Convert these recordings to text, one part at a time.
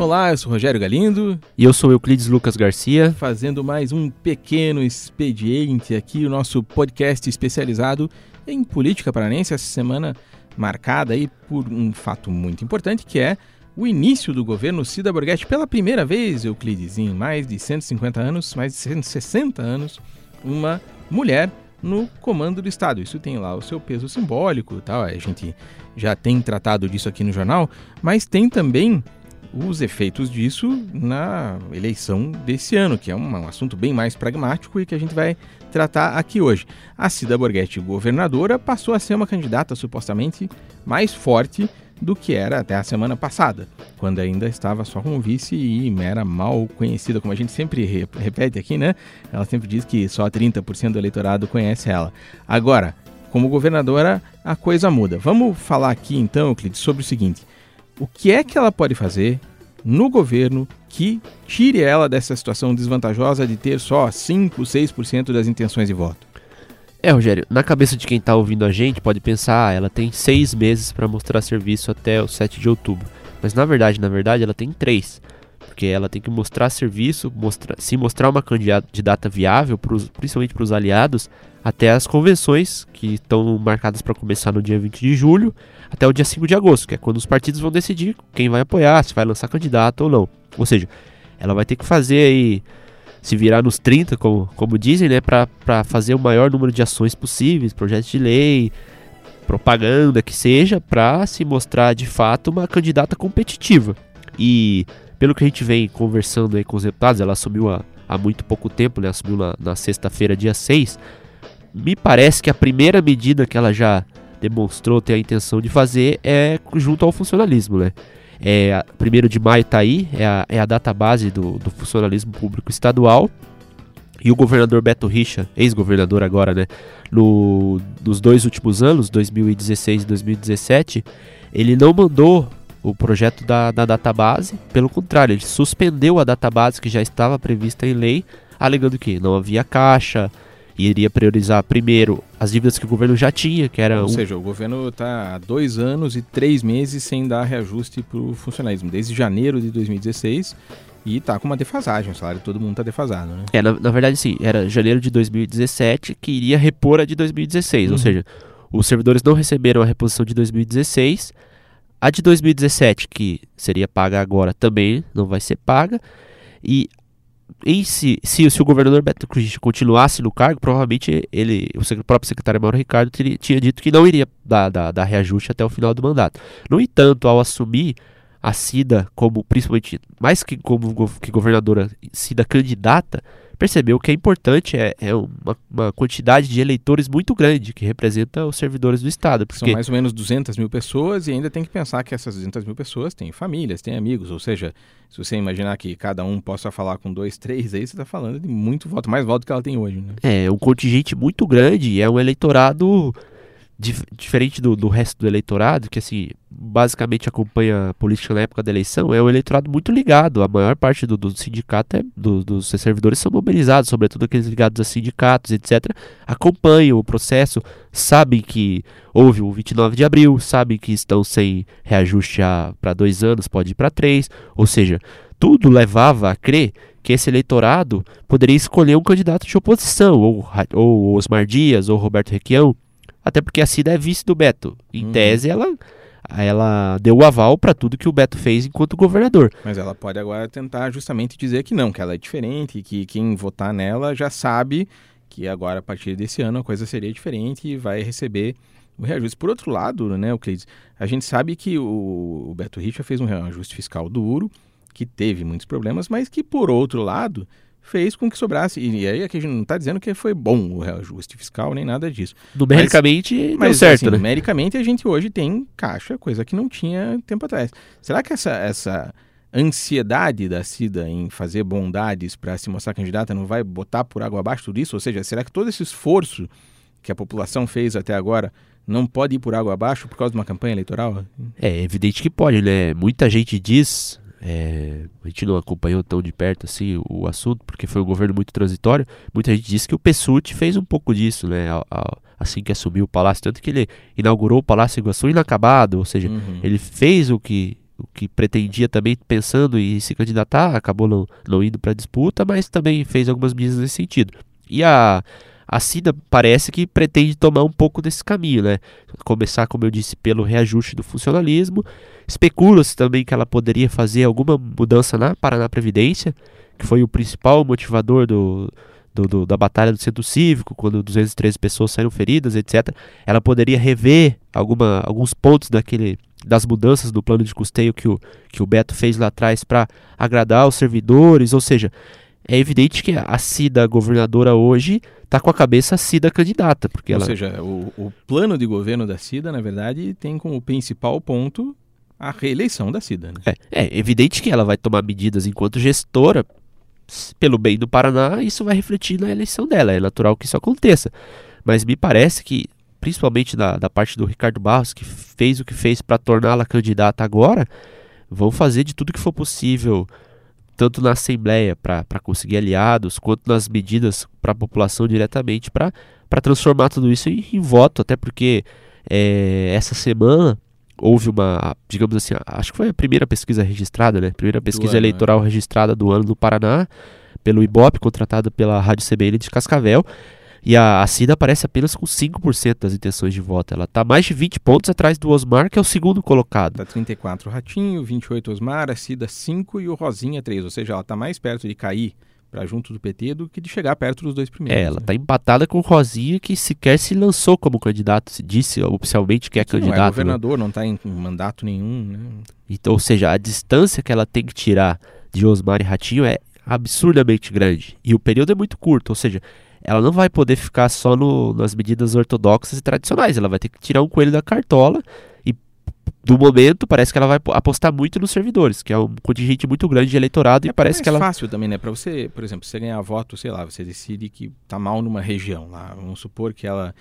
Olá, eu sou Rogério Galindo. E eu sou Euclides Lucas Garcia. Fazendo mais um pequeno expediente aqui, o nosso podcast especializado em política paranense. Essa semana marcada aí por um fato muito importante que é o início do governo Cida Borghetti pela primeira vez, Euclides, em mais de 150 anos, mais de 160 anos, uma mulher no comando do Estado. Isso tem lá o seu peso simbólico e tal, a gente já tem tratado disso aqui no jornal, mas tem também os efeitos disso na eleição desse ano, que é um, assunto bem mais pragmático e que a gente vai tratar aqui hoje. A Cida Borghetti, governadora, passou a ser uma candidata supostamente mais forte do que era até a semana passada, quando ainda estava só como vice e era mal conhecida, como a gente sempre repete aqui, né? Ela sempre diz que só 30% do eleitorado conhece ela. Agora, como governadora, a coisa muda. Vamos falar aqui então, Euclides, sobre o seguinte: o que é que ela pode fazer no governo que tire ela dessa situação desvantajosa de ter só 5, 6% das intenções de voto? É, Rogério, na cabeça de quem está ouvindo a gente, pode pensar, ah, ela tem seis meses para mostrar serviço até o 7 de outubro. Mas na verdade, na verdade, ela tem três. Porque ela tem que mostrar serviço, mostrar, se mostrar uma candidata viável, pros, principalmente para os aliados, até as convenções, que estão marcadas para começar no dia 20 de julho, até o dia 5 de agosto, que é quando os partidos vão decidir quem vai apoiar, se vai lançar candidato ou não. Ou seja, ela vai ter que fazer aí se virar nos 30, como, como dizem, né, para fazer o maior número de ações possíveis, projetos de lei, propaganda que seja, para se mostrar de fato uma candidata competitiva. E pelo que a gente vem conversando aí com os deputados, ela assumiu há, há muito pouco tempo, né, assumiu na, na sexta-feira, dia 6. Me parece que a primeira medida que ela já demonstrou ter a intenção de fazer é junto ao funcionalismo, né? É, primeiro de maio está aí, é a, é a data base do, do funcionalismo público estadual. E o governador Beto Richa, ex-governador agora, né, no, nos dois últimos anos, 2016 e 2017, ele não mandou o projeto da, da database, pelo contrário, ele suspendeu a database que já estava prevista em lei, alegando que não havia caixa, e iria priorizar primeiro as dívidas que o governo já tinha, que era. Ou um... seja, o governo está há dois anos e três meses sem dar reajuste para o funcionalismo, desde janeiro de 2016. E está com uma defasagem, o salário de todo mundo está defasado, né? É, na, na, verdade, sim. Era janeiro de 2017 que iria repor a de 2016. Uhum. Ou seja, os servidores não receberam a reposição de 2016. A de 2017, que seria paga agora, também não vai ser paga. E em si, se, se o governador Beto Cruz continuasse no cargo, provavelmente ele, o próprio secretário Mauro Ricardo teria, tinha dito que não iria dar, dar, dar reajuste até o final do mandato. No entanto, ao assumir a Cida como, principalmente, mais que como que governadora, Cida candidata, percebeu que é importante é, é uma, uma, quantidade de eleitores muito grande que representa os servidores do Estado. Porque... São mais ou menos 200 mil pessoas e ainda tem que pensar que essas 200 mil pessoas têm famílias, têm amigos, ou seja, se você imaginar que cada um possa falar com dois, três, aí você está falando de muito voto, mais voto que ela tem hoje. Né? É, um contingente muito grande, é um eleitorado dif diferente do, do, resto do eleitorado, que assim, basicamente acompanha a política na época da eleição, é um eleitorado muito ligado. A maior parte do, do sindicato, é, do, dos servidores são mobilizados, sobretudo aqueles ligados a sindicatos, etc. Acompanham o processo, sabem que houve o 29 de abril, sabem que estão sem reajuste para dois anos, pode ir para três, ou seja, tudo levava a crer que esse eleitorado poderia escolher um candidato de oposição, ou, ou Osmar Dias, ou Roberto Requião, até porque a Cida é vice do Beto. Em uhum. tese, ela, ela deu o aval para tudo que o Beto fez enquanto governador. Mas ela pode agora tentar justamente dizer que não, que ela é diferente, que quem votar nela já sabe que agora, a partir desse ano, a coisa seria diferente e vai receber o reajuste. Por outro lado, né, Euclides, a gente sabe que o, o Beto Richa fez um reajuste fiscal duro, que teve muitos problemas, mas que, por outro lado, fez com que sobrasse. E aí aqui a gente não está dizendo que foi bom o reajuste fiscal, nem nada disso. Numericamente mas, deu mas, certo, assim, né? Numericamente a gente hoje tem caixa, coisa que não tinha tempo atrás. Será que essa, essa ansiedade da Cida em fazer bondades para se mostrar candidata não vai botar por água abaixo tudo isso? Ou seja, será que todo esse esforço que a população fez até agora não pode ir por água abaixo por causa de uma campanha eleitoral? É evidente que pode, né? Muita gente diz é, a gente não acompanhou tão de perto assim o, assunto, porque foi um governo muito transitório. Muita gente disse que o Pessuti fez um pouco disso, né? assim que assumiu o palácio, tanto que ele inaugurou o Palácio Iguaçu inacabado, ou seja, uhum. ele fez o que o que pretendia também pensando em se candidatar, acabou não, não indo para a disputa, mas também fez algumas medidas nesse sentido. E a, a Cida parece que pretende tomar um pouco desse caminho, né? Começar, como eu disse, pelo reajuste do funcionalismo. Especula-se também que ela poderia fazer alguma mudança na Paraná Previdência, que foi o principal motivador do, do, do, da batalha do centro cívico, quando 213 pessoas saíram feridas, etc. Ela poderia rever alguma, alguns pontos daquele, das mudanças do plano de custeio que o, que o Beto fez lá atrás para agradar os servidores, ou seja, é evidente que a Cida governadora hoje está com a cabeça Cida candidata. Porque Ou ela... seja, o, o, plano de governo da Cida, na verdade, tem como principal ponto a reeleição da Cida. Né? É, é evidente que ela vai tomar medidas enquanto gestora pelo bem do Paraná, isso vai refletir na eleição dela. É natural que isso aconteça. Mas me parece que, principalmente da, da parte do Ricardo Barros, que fez o que fez para torná-la candidata agora, vão fazer de tudo que for possível, tanto na Assembleia para conseguir aliados, quanto nas medidas para a população diretamente, para transformar tudo isso em, em voto. Até porque é, essa semana houve uma, digamos assim, acho que foi a primeira pesquisa registrada, né? Primeira pesquisa ano, eleitoral é. registrada do ano no Paraná, pelo Ibope, contratada pela Rádio CBN de Cascavel. E a, a Cida aparece apenas com 5% das intenções de voto. Ela está mais de 20 pontos atrás do Osmar, que é o segundo colocado. Está 34 o Ratinho, 28 Osmar, a Cida 5 e o Rosinha 3. Ou seja, ela está mais perto de cair para junto do PT do que de chegar perto dos dois primeiros. É, ela está né? empatada com o Rosinha, que sequer se lançou como candidato, se disse oficialmente que é que candidato. Não é né? governador, né? não está em mandato nenhum. Né? Então, ou seja, a distância que ela tem que tirar de Osmar e Ratinho é absurdamente grande. E o período é muito curto, ou seja, ela não vai poder ficar só no, nas medidas ortodoxas e tradicionais, ela vai ter que tirar um coelho da cartola do momento, parece que ela vai apostar muito nos servidores, que é um contingente muito grande de eleitorado é e parece que ela. É fácil também, né? Para você, por exemplo, você ganhar voto, sei lá, você decide que tá mal numa região lá, vamos supor que ela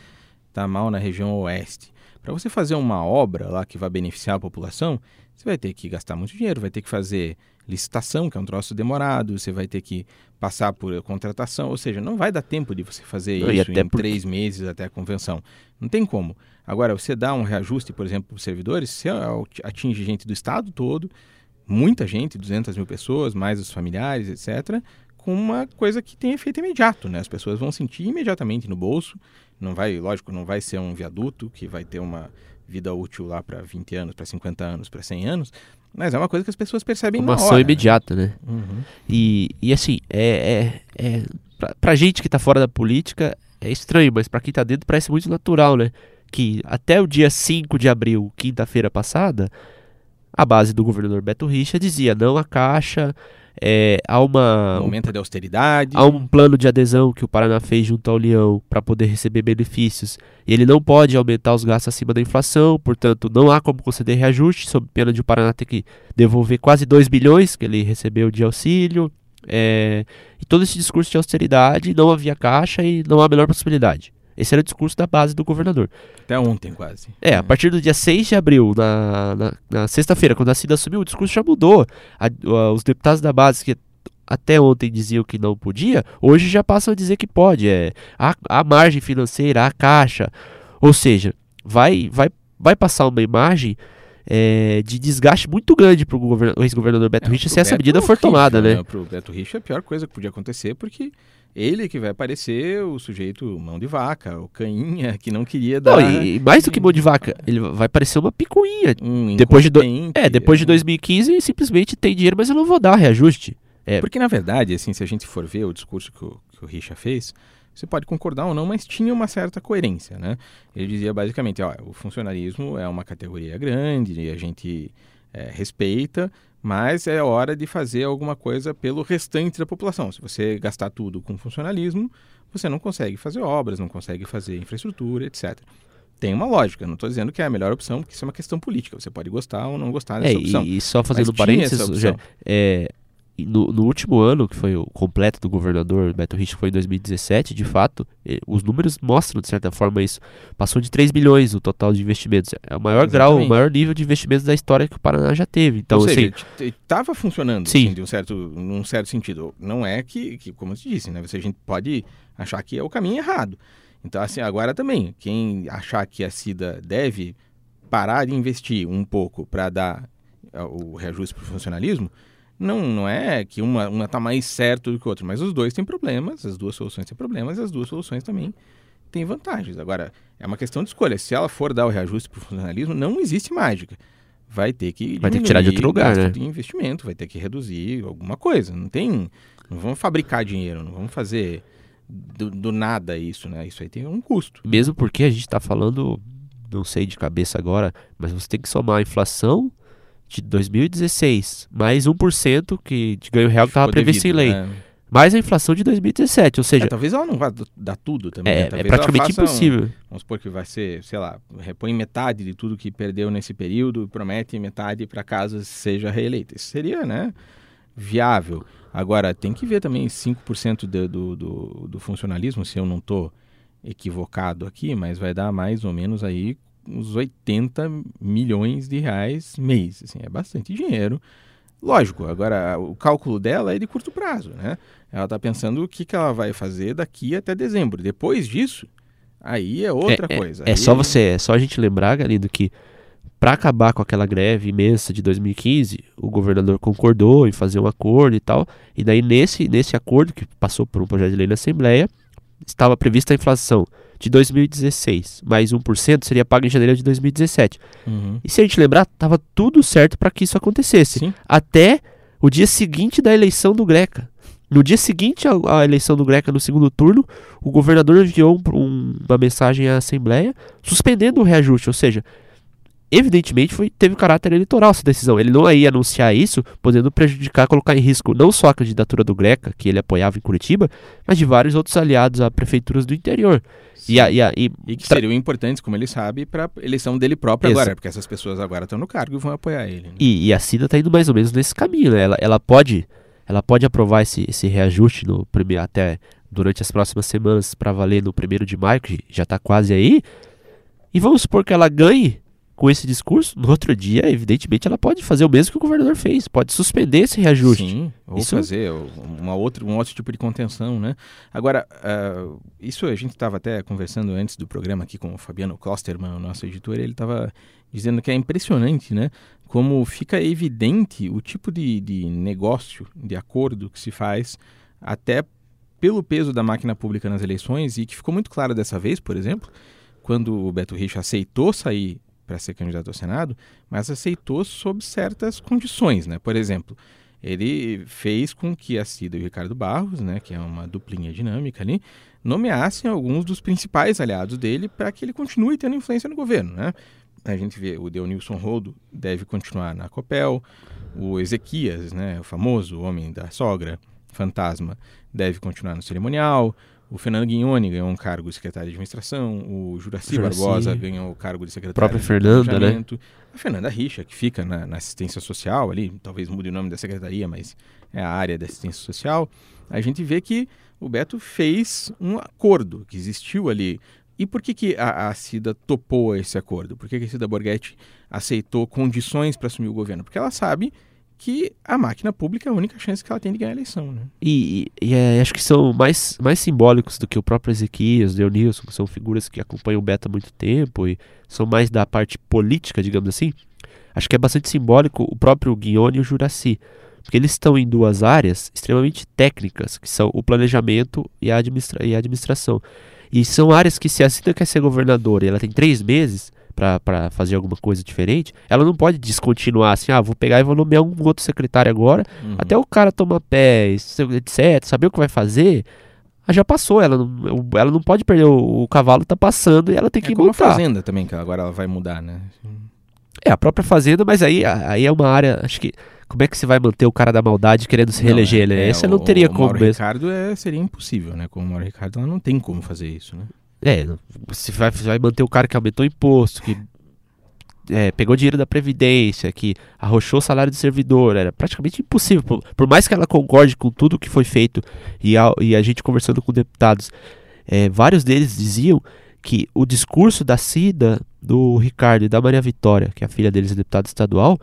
tá mal na região oeste. Para você fazer uma obra lá que vai beneficiar a população, você vai ter que gastar muito dinheiro, vai ter que fazer licitação, que é um troço demorado, você vai ter que passar por contratação, ou seja, não vai dar tempo de você fazer não, isso em porque... três meses até a convenção. Não tem como. Agora, você dá um reajuste, por exemplo, para os servidores, você atinge gente do estado todo, muita gente, 200 mil pessoas, mais os familiares, etc., com uma coisa que tem efeito imediato, né? As pessoas vão sentir imediatamente no bolso, não vai, lógico, não vai ser um viaduto que vai ter uma vida útil lá para 20 anos, para 50 anos, para 100 anos, mas é uma coisa que as pessoas percebem uma na ação imediata, né? Uhum. E, e assim, é, é, é pra, pra gente que tá fora da política é estranho, mas para quem tá dentro parece muito natural, né? Que até o dia 5 de abril, quinta-feira passada, a base do governador Beto Richa dizia não a Caixa, é, há uma. Um de austeridade. Há um plano de adesão que o Paraná fez junto ao União para poder receber benefícios. E ele não pode aumentar os gastos acima da inflação, portanto, não há como conceder reajuste, sob pena de o Paraná ter que devolver quase 2 bilhões que ele recebeu de auxílio. É, e todo esse discurso de austeridade, não havia caixa e não há a menor possibilidade. Esse era o discurso da base do governador. Até ontem, quase. É, a partir do dia 6 de abril, na, na, na sexta-feira, quando a Cida assumiu, o discurso já mudou. A, a, os deputados da base que até ontem diziam que não podia, hoje já passam a dizer que pode. É, a, a margem financeira, a caixa. Ou seja, vai, vai, vai passar uma imagem é, de desgaste muito grande para o ex-governador Beto é, Richa se essa medida for tomada, né? né? Para o Beto Richa, a pior coisa que podia acontecer, porque ele que vai aparecer o sujeito mão de vaca, o cainha que não queria dar. Não, e mais do que mão de vaca, ele vai parecer uma picuinha. Um depois de do... É, depois de 2015 simplesmente tem dinheiro, mas eu não vou dar reajuste. É. Porque na verdade, assim, se a gente for ver o discurso que o, que o Richa fez, você pode concordar ou não, mas tinha uma certa coerência, né? Ele dizia basicamente, ó, o funcionarismo é uma categoria grande e a gente é, respeita, mas é hora de fazer alguma coisa pelo restante da população. Se você gastar tudo com funcionalismo, você não consegue fazer obras, não consegue fazer infraestrutura, etc. Tem uma lógica, não estou dizendo que é a melhor opção, porque isso é uma questão política. Você pode gostar ou não gostar dessa é, opção. E só fazendo parênteses, já, é, no, no, último ano, que foi o completo do governador Beto Rich, foi em 2017, de fato, os números mostram, de certa forma, isso. Passou de 3 bilhões o total de investimentos. É o maior Exatamente. grau, o maior nível de investimentos da história que o Paraná já teve. Então, Ou seja, assim, estava funcionando, sim. Assim, de um certo, num certo sentido. Não é que, que como eu te disse, né? Você, a gente pode achar que é o caminho errado. Então, assim, agora também, quem achar que a CIDA deve parar de investir um pouco para dar o reajuste para o funcionalismo, não, não é que uma uma está mais certo do que a outra, mas os dois têm problemas, as duas soluções têm problemas e as duas soluções também têm vantagens. Agora, é uma questão de escolha. Se ela for dar o reajuste para o funcionalismo, não existe mágica. Vai ter que vai ter que tirar de outro lugar, né? de investimento, vai ter que reduzir alguma coisa. Não tem, não vamos fabricar dinheiro, não vamos fazer do, do nada isso, né? Isso aí tem um custo. Mesmo porque a gente está falando, não sei de cabeça agora, mas você tem que somar a inflação de 2016, mais 1% que de ganho real que estava previsto em lei. Né? Mais a inflação de 2017, ou seja... É, talvez ela não vá dar tudo também. É, né? é praticamente impossível. Um, vamos supor que vai ser, sei lá, repõe metade de tudo que perdeu nesse período, promete metade para caso seja reeleita. Isso seria, né, viável. Agora, tem que ver também 5% de, do, do, do funcionalismo, se eu não estou equivocado aqui, mas vai dar mais ou menos aí uns 80 milhões de reais mês. Assim, é bastante dinheiro. Lógico, agora o cálculo dela é de curto prazo, né? Ela está pensando o que, que ela vai fazer daqui até dezembro. Depois disso, aí é outra é, coisa. É, é só você, é só a gente lembrar, Galindo, que para acabar com aquela greve imensa de 2015, o governador concordou em fazer um acordo e tal. E daí nesse nesse acordo que passou por um projeto de lei na Assembleia, estava prevista a inflação de 2016 mais 1% seria paga em janeiro de 2017. Uhum. E se a gente lembrar, estava tudo certo para que isso acontecesse. Sim. Até o dia seguinte da eleição do Greca. No dia seguinte à, eleição do Greca, no segundo turno, o governador enviou um, uma mensagem à Assembleia suspendendo o reajuste, ou seja, evidentemente foi, teve caráter eleitoral essa decisão. Ele não ia anunciar isso, podendo prejudicar, colocar em risco não só a candidatura do Greca, que ele apoiava em Curitiba, mas de vários outros aliados a prefeituras do interior. E, a, e, a, e, e, que seriam importantes, como ele sabe, para a eleição dele próprio agora, porque essas pessoas agora estão no cargo e vão apoiar ele. Né? E, a Cida está indo mais ou menos nesse caminho. Né? Ela, ela, pode, ela pode aprovar esse, esse reajuste no primeiro, até durante as próximas semanas para valer no primeiro de maio, que já está quase aí. E vamos supor que ela ganhe com esse discurso, no outro dia, evidentemente, ela pode fazer o mesmo que o governador fez, pode suspender esse reajuste. Sim, ou isso... fazer uma outra, um outro tipo de contenção, né? Agora, uh, isso a gente estava até conversando antes do programa aqui com o Fabiano Klosterman, o nosso editor, ele estava dizendo que é impressionante, né? Como fica evidente o tipo de, de negócio, de acordo que se faz, até pelo peso da máquina pública nas eleições, e que ficou muito claro dessa vez, por exemplo, quando o Beto Richa aceitou sair para ser candidato ao Senado, mas aceitou sob certas condições, né? Por exemplo, ele fez com que a Cida e o Ricardo Barros, né, que é uma duplinha dinâmica ali, nomeassem alguns dos principais aliados dele para que ele continue tendo influência no governo, né? A gente vê o Deonilson Rodo deve continuar na Copel, o Ezequias, né, o famoso homem da sogra, fantasma, deve continuar no cerimonial, o Fernando Guignoni ganhou um cargo de secretário de administração, o Juraci, Juraci. Barbosa ganhou o cargo de secretário própria de Fernanda, né? A Fernanda Richa, que fica na, na, assistência social ali, talvez mude o nome da secretaria, mas é a área da assistência social. A gente vê que o Beto fez um acordo que existiu ali. E por que, que a, a Cida topou esse acordo? Por que, que a Cida Borghetti aceitou condições para assumir o governo? Porque ela sabe que a máquina pública é a única chance que ela tem de ganhar a eleição. Né? E, e é, acho que são mais, mais simbólicos do que o próprio Ezequias, Leonilson, que são figuras que acompanham o Beta há muito tempo e são mais da parte política, digamos assim. Acho que é bastante simbólico o próprio Guione e o Juraci, porque eles estão em duas áreas extremamente técnicas, que são o planejamento e a, administra e a administração. E são áreas que, se a Cida quer ser governadora e ela tem três meses, para fazer alguma coisa diferente, ela não pode descontinuar assim, ah, vou pegar e vou nomear um outro secretário agora, uhum. até o cara tomar pé, etc, saber o que vai fazer, ah, já passou, ela não, ela não pode perder o, o cavalo, tá passando e ela tem é que como montar. a fazenda também, que agora ela vai mudar, né? É, a própria fazenda, mas aí, aí é uma área, acho que como é que você vai manter o cara da maldade querendo se reeleger, não, é, né? Essa é, não teria o, como. O Mauro mesmo. Ricardo é, seria impossível, né? Com o Mauro Ricardo ela não tem como fazer isso, né? É, você vai, vai manter o cara que aumentou o imposto, que é, pegou dinheiro da Previdência, que arrochou o salário do servidor. Era praticamente impossível. Por, por, mais que ela concorde com tudo que foi feito, e a, e a gente conversando com deputados, é, vários deles diziam que o discurso da Cida, do Ricardo e da Maria Vitória, que é a filha deles é deputada estadual,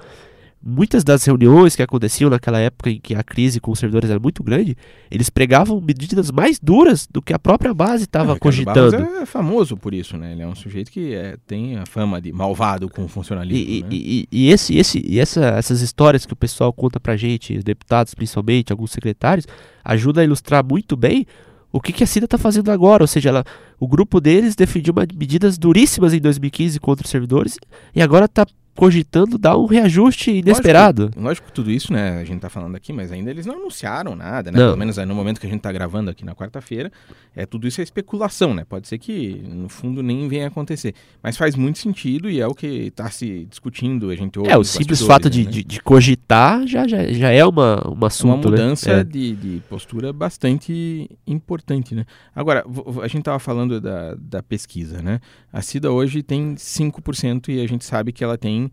muitas das reuniões que aconteciam naquela época em que a crise com os servidores era muito grande, eles pregavam medidas mais duras do que a própria base estava cogitando. é famoso por isso, né? Ele é um sujeito que é, tem a fama de malvado com o funcionalismo. E, né? e, e, esse, esse, e essa, essas histórias que o pessoal conta pra gente, os deputados principalmente, alguns secretários, ajuda a ilustrar muito bem o que, que a CIDA está fazendo agora. Ou seja, ela, o grupo deles defendiu medidas duríssimas em 2015 contra os servidores e agora está cogitando dar um reajuste inesperado. Lógico, lógico que tudo isso, né, a gente tá falando aqui, mas ainda eles não anunciaram nada, né? Não. Pelo menos no momento que a gente tá gravando aqui na quarta-feira, é tudo isso é especulação, né? Pode ser que no fundo nem venha acontecer, mas faz muito sentido e é o que está se discutindo, a gente ouve É, o simples fato de, né? de, de cogitar já, já, já é uma, uma uma assunto, né? mudança É. de, de postura bastante importante, né? Agora, a gente estava falando da, da pesquisa, né? A CIDA hoje tem 5% e a gente sabe que ela tem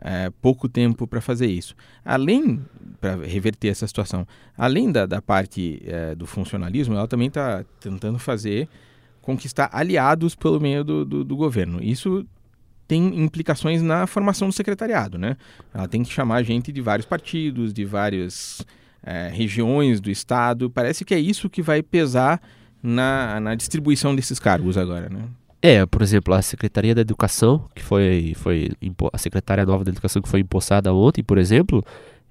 é, pouco tempo para fazer isso. Além, para reverter essa situação, além da, da parte é, do funcionalismo, ela também está tentando fazer conquistar aliados pelo meio do, do, do governo. Isso tem implicações na formação do secretariado, né? Ela tem que chamar gente de vários partidos, de várias eh, regiões do estado. Parece que é isso que vai pesar na, na distribuição desses cargos agora, né? É, por exemplo, a Secretaria da Educação, que foi, foi a secretária nova da Educação que foi empossada ontem, por exemplo,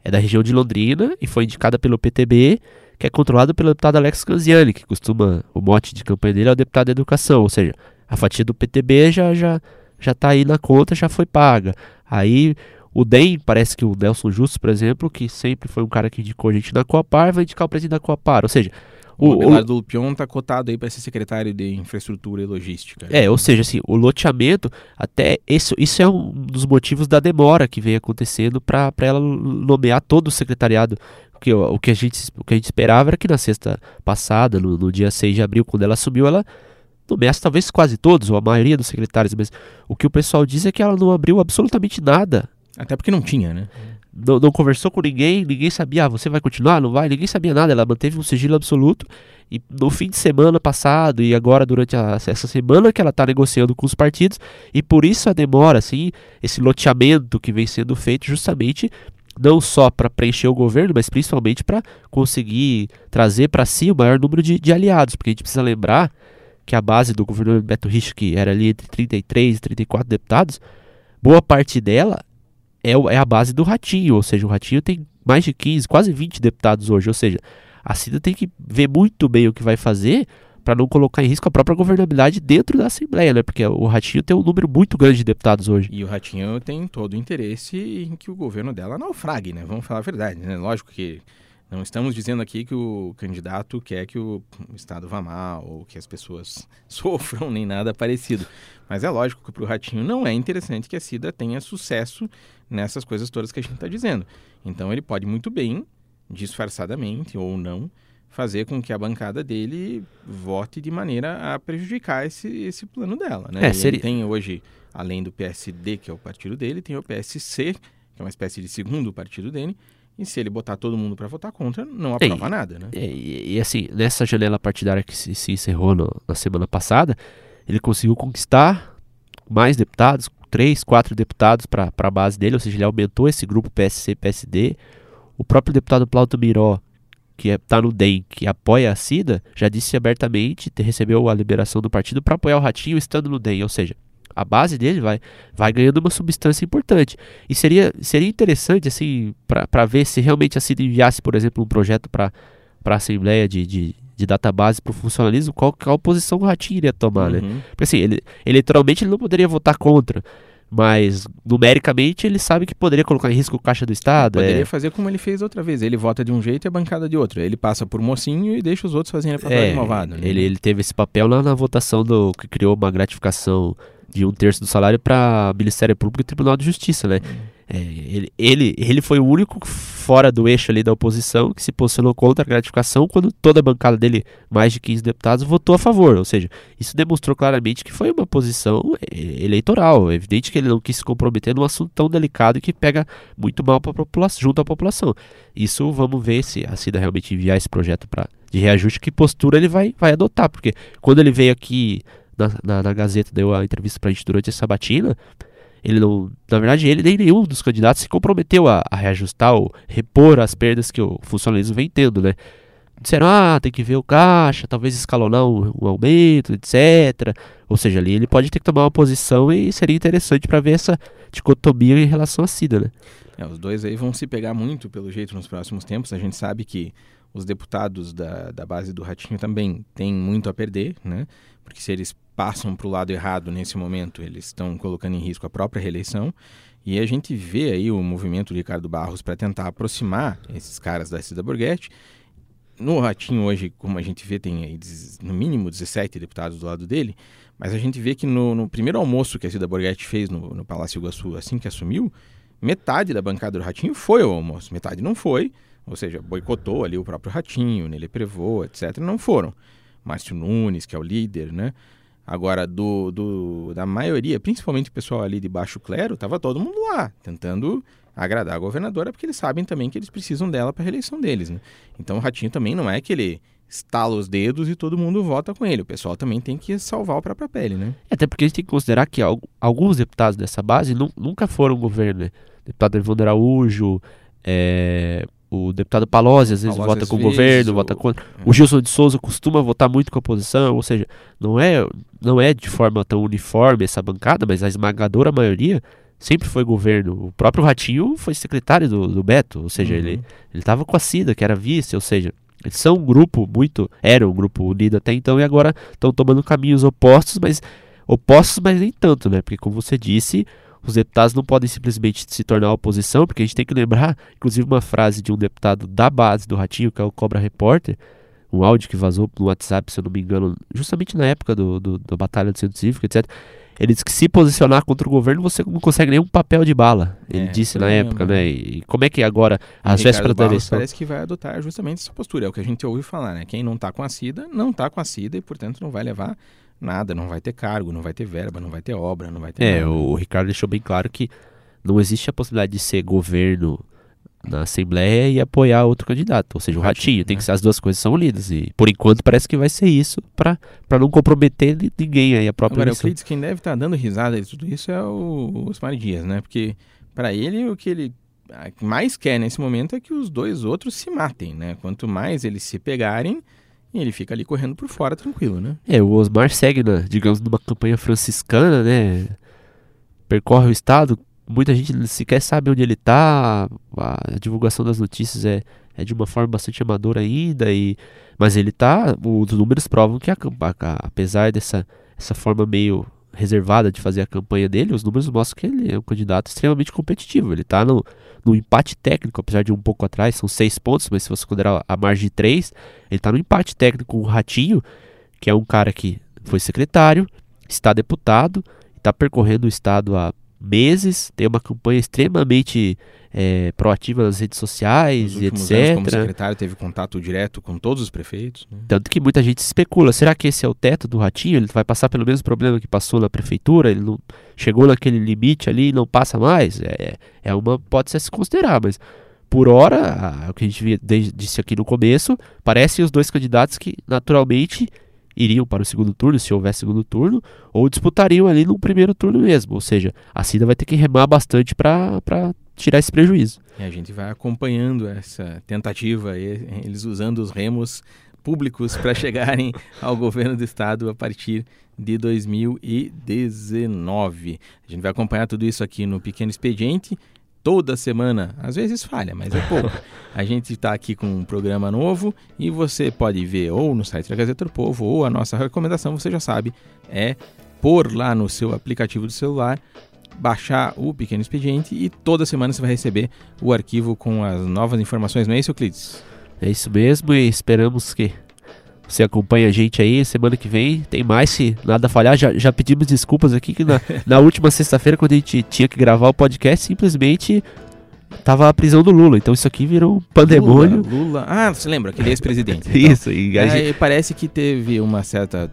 é da região de Londrina e foi indicada pelo PTB, que é controlado pelo deputado Alex Canziani, que costuma, o mote de campanha dele é o deputado da Educação, ou seja, a fatia do PTB já já já tá aí na conta, já foi paga. Aí o DEM, parece que o Nelson Justo, por exemplo, que sempre foi um cara que indicou a gente na Coapar, vai indicar o presidente da Coapar, ou seja, O, o, o, Abelardo Lupion está cotado aí para ser secretário de Infraestrutura e Logística. É, ou seja, assim, o loteamento, até isso, isso é um dos motivos da demora que vem acontecendo para ela nomear todo o secretariado. Porque o, o, que a gente, o que a gente esperava era que na sexta passada, no, no dia 6 de abril, quando ela assumiu, ela nomeasse talvez quase todos, ou a maioria dos secretários, mas o que o pessoal diz é que ela não abriu absolutamente nada. Até porque não tinha, né? Não, não conversou com ninguém, ninguém sabia, ah, você vai continuar, não vai, ninguém sabia nada, ela manteve um sigilo absoluto. E no fim de semana passado e agora durante a- essa semana que ela está negociando com os partidos, e por isso a demora, assim, esse loteamento que vem sendo feito justamente não só para preencher o governo, mas principalmente para conseguir trazer para si o maior número de, de aliados, porque a gente precisa lembrar que a base do governo Beto Richa, que era ali entre 33 e 34 deputados, boa parte dela é, é a base do Ratinho, ou seja, o Ratinho tem mais de 15, quase 20 deputados hoje, ou seja, a Cida tem que ver muito bem o que vai fazer para não colocar em risco a própria governabilidade dentro da Assembleia, né? Porque o Ratinho tem um número muito grande de deputados hoje. E o Ratinho tem todo o interesse em que o governo dela naufrague, né? Vamos falar a verdade, né? Lógico que não estamos dizendo aqui que o candidato quer que o Estado vá mal ou que as pessoas sofram, nem nada parecido. Mas é lógico que para o Ratinho não é interessante que a Cida tenha sucesso nessas coisas todas que a gente está dizendo. Então ele pode muito bem, disfarçadamente ou não, fazer com que a bancada dele vote de maneira a prejudicar esse, esse plano dela. Né? É, E ele seria- tem hoje, além do PSD, que é o partido dele, tem o PSC, que é uma espécie de segundo partido dele, e se ele botar todo mundo para votar contra, não aprova nada. Né? É, E, e, assim, nessa janela partidária que se, se encerrou no- na semana passada, ele conseguiu conquistar mais deputados, três, quatro deputados para a base dele, ou seja, ele aumentou esse grupo PSC-PSD. O próprio deputado Plauto Miró, que está no DEM, que apoia a CIDA, já disse abertamente, te- recebeu a liberação do partido para apoiar o Ratinho estando no DEM, ou seja, a base dele vai, vai ganhando uma substância importante. E seria, seria interessante, assim, para ver se realmente a CIDA enviasse, por exemplo, um projeto para a Assembleia de, de, de database para o funcionalismo, qual, qual posição o Ratinho iria tomar, né? Uhum. Porque assim, ele, eleitoralmente ele não poderia votar contra, mas numericamente ele sabe que poderia colocar em risco o caixa do Estado. Poderia é, fazer como ele fez outra vez. Ele vota de um jeito e a bancada de outro. Ele passa por mocinho e deixa os outros fazerem a papel é, de malvado. né? ele, ele teve esse papel lá na votação do que criou uma gratificação de um terço do salário para Ministério Público e Tribunal de Justiça, né? É, ele, ele, ele foi o único fora do eixo ali da oposição que se posicionou contra a gratificação quando toda a bancada dele, mais de 15 deputados, votou a favor. Ou seja, isso demonstrou claramente que foi uma posição é, eleitoral. É evidente que ele não quis se comprometer num assunto tão delicado e que pega muito mal pra população, junto à população. Isso vamos ver se a Cida realmente enviar esse projeto pra, de reajuste, que postura ele vai, vai adotar. Porque quando ele veio aqui na, na, na Gazeta, deu a entrevista pra gente durante essa sabatina, ele na verdade, ele nem nenhum dos candidatos se comprometeu a, a reajustar ou repor as perdas que o funcionalismo vem tendo, né? Disseram, ah, tem que ver o caixa, talvez escalonar um aumento, etc. Ou seja, ali ele pode ter que tomar uma posição e seria interessante para ver essa dicotomia em relação à Cida, né? É, os dois aí vão se pegar muito, pelo jeito, nos próximos tempos. A gente sabe que os deputados da, da base do Ratinho também têm muito a perder, né? Porque se eles passam para o lado errado nesse momento, eles estão colocando em risco a própria reeleição. E a gente vê aí o movimento do Ricardo Barros para tentar aproximar esses caras da Cida Borghetti. No Ratinho hoje, como a gente vê, tem aí no mínimo 17 deputados do lado dele, mas a gente vê que no, no primeiro almoço que a Cida Borghetti fez no, no Palácio Iguaçu, assim que assumiu, metade da bancada do Ratinho foi ao almoço, metade não foi, ou seja, boicotou ali o próprio Ratinho, Nele Prevô, etc. Não foram. Márcio Nunes, que é o líder, né? Agora, do, do, da maioria, principalmente o pessoal ali de baixo clero, estava todo mundo lá, tentando agradar a governadora, porque eles sabem também que eles precisam dela para a reeleição deles. Né? Então o Ratinho também não é que ele estala os dedos e todo mundo vota com ele. O pessoal também tem que salvar o próprio pele, né? É, até porque a gente tem que considerar que alguns deputados dessa base nunca foram governo, né? Deputado Evandro Araújo, é, o deputado Palozzi às vezes vota com o governo, vota contra. É. O Gilson de Souza costuma votar muito com a oposição, ou seja, não é, não é de forma tão uniforme essa bancada, mas a esmagadora maioria sempre foi governo. O próprio Ratinho foi secretário do, do Beto, ou seja, uhum. ele ele estava com a Cida, que era vice, ou seja, eles são um grupo muito, era um grupo unido até então e agora estão tomando caminhos opostos, mas opostos, mas nem tanto, né? Porque como você disse, os deputados não podem simplesmente se tornar oposição, porque a gente tem que lembrar, inclusive, uma frase de um deputado da base do Ratinho, que é o Cobra Repórter, um áudio que vazou no WhatsApp, se eu não me engano, justamente na época do, do, da Batalha do Centro Cívico, etc. Ele disse que se posicionar contra o governo você não consegue nenhum papel de bala. Ele é, disse na época, né? E como é que agora, as vésperas da eleição. Parece que vai adotar justamente essa postura. É o que a gente ouve falar, né? Quem não está com a CIDA, não está com a CIDA e, portanto, não vai levar nada, não vai ter cargo, não vai ter verba, não vai ter obra, não vai ter. É, nada. o Ricardo deixou bem claro que não existe a possibilidade de ser governo na Assembleia e apoiar outro candidato, ou seja, o Ratinho. Ratinho tem né? que ser as duas coisas são unidas e por enquanto parece que vai ser isso para não comprometer ninguém aí a própria Agora, eleição. o quem deve estar tá dando risada de tudo isso é o Osmar Dias, né? Porque para ele o que ele mais quer nesse momento é que os dois outros se matem, né? Quanto mais eles se pegarem, e ele fica ali correndo por fora tranquilo, né? É, o Osmar segue, digamos, numa campanha franciscana, né? Percorre o estado, muita gente sequer sabe onde ele está, a divulgação das notícias é, é de uma forma bastante amadora ainda, e, mas ele tá, os números provam que a, a, apesar dessa essa forma meio reservada de fazer a campanha dele, os números mostram que ele é um candidato extremamente competitivo. Ele está no, no empate técnico, apesar de um pouco atrás, são seis pontos, mas se você considerar a margem de três, ele está no empate técnico com o Ratinho, que é um cara que foi secretário, está deputado, está percorrendo o estado há meses, tem uma campanha extremamente é, proativa nas redes sociais e etc. Anos, como secretário teve contato direto com todos os prefeitos. Né? Tanto que muita gente especula, será que esse é o teto do Ratinho? Ele vai passar pelo mesmo problema que passou na prefeitura? Ele não chegou naquele limite ali e não passa mais? É, é uma pode ser se considerar, mas por hora, o que a gente disse aqui no começo, parecem os dois candidatos que naturalmente iriam para o segundo turno, se houver segundo turno, ou disputariam ali no primeiro turno mesmo. Ou seja, a Cida vai ter que remar bastante para tirar esse prejuízo. E a gente vai acompanhando essa tentativa, eles usando os remos públicos para chegarem ao governo do estado a partir de 2019. A gente vai acompanhar tudo isso aqui no Pequeno Expediente toda semana. Às vezes falha, mas é pouco. A gente está aqui com um programa novo e você pode ver ou no site da Gazeta do Povo ou a nossa recomendação, você já sabe, é pôr lá no seu aplicativo do celular, baixar o Pequeno Expediente e toda semana você vai receber o arquivo com as novas informações, não é isso, Euclides? É isso mesmo e esperamos que você acompanha a gente aí, semana que vem tem mais, se nada falhar. Já, já pedimos desculpas aqui que na, na última sexta-feira, quando a gente tinha que gravar o podcast, simplesmente tava a prisão do Lula. Então isso aqui virou um pandemônio. Lula, Lula. ah, você lembra, aquele ex-presidente. Então, isso, e é, gente... parece que teve uma certa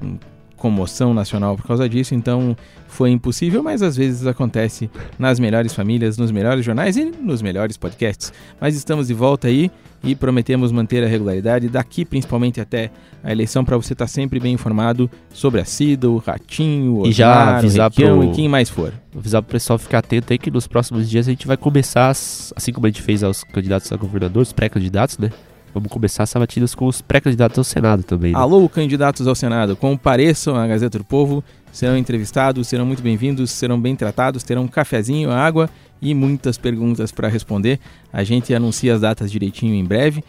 comoção nacional por causa disso, então foi impossível, mas às vezes acontece nas melhores famílias, nos melhores jornais e nos melhores podcasts. Mas estamos de volta aí e prometemos manter a regularidade daqui, principalmente até a eleição, para você estar sempre bem informado sobre a Cida, o Ratinho, o E já o avisar Requião pro- e quem mais for. Avisar pro pessoal ficar atento aí que nos próximos dias a gente vai começar, as- assim como a gente fez aos candidatos a governador, os pré-candidatos, né? Vamos começar as sabatinas com os pré-candidatos ao Senado também. Né? Alô, candidatos ao Senado, compareçam à Gazeta do Povo, serão entrevistados, serão muito bem-vindos, serão bem tratados, terão um cafezinho, água e muitas perguntas para responder. A gente anuncia as datas direitinho em breve.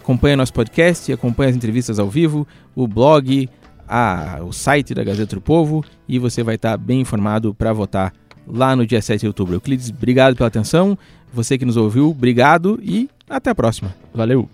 Acompanhe nosso podcast, acompanhe as entrevistas ao vivo, o blog, a- o site da Gazeta do Povo e você vai estar bem informado para votar lá no dia 7 de outubro. Euclides, obrigado pela atenção. Você que nos ouviu, obrigado e até a próxima. Valeu!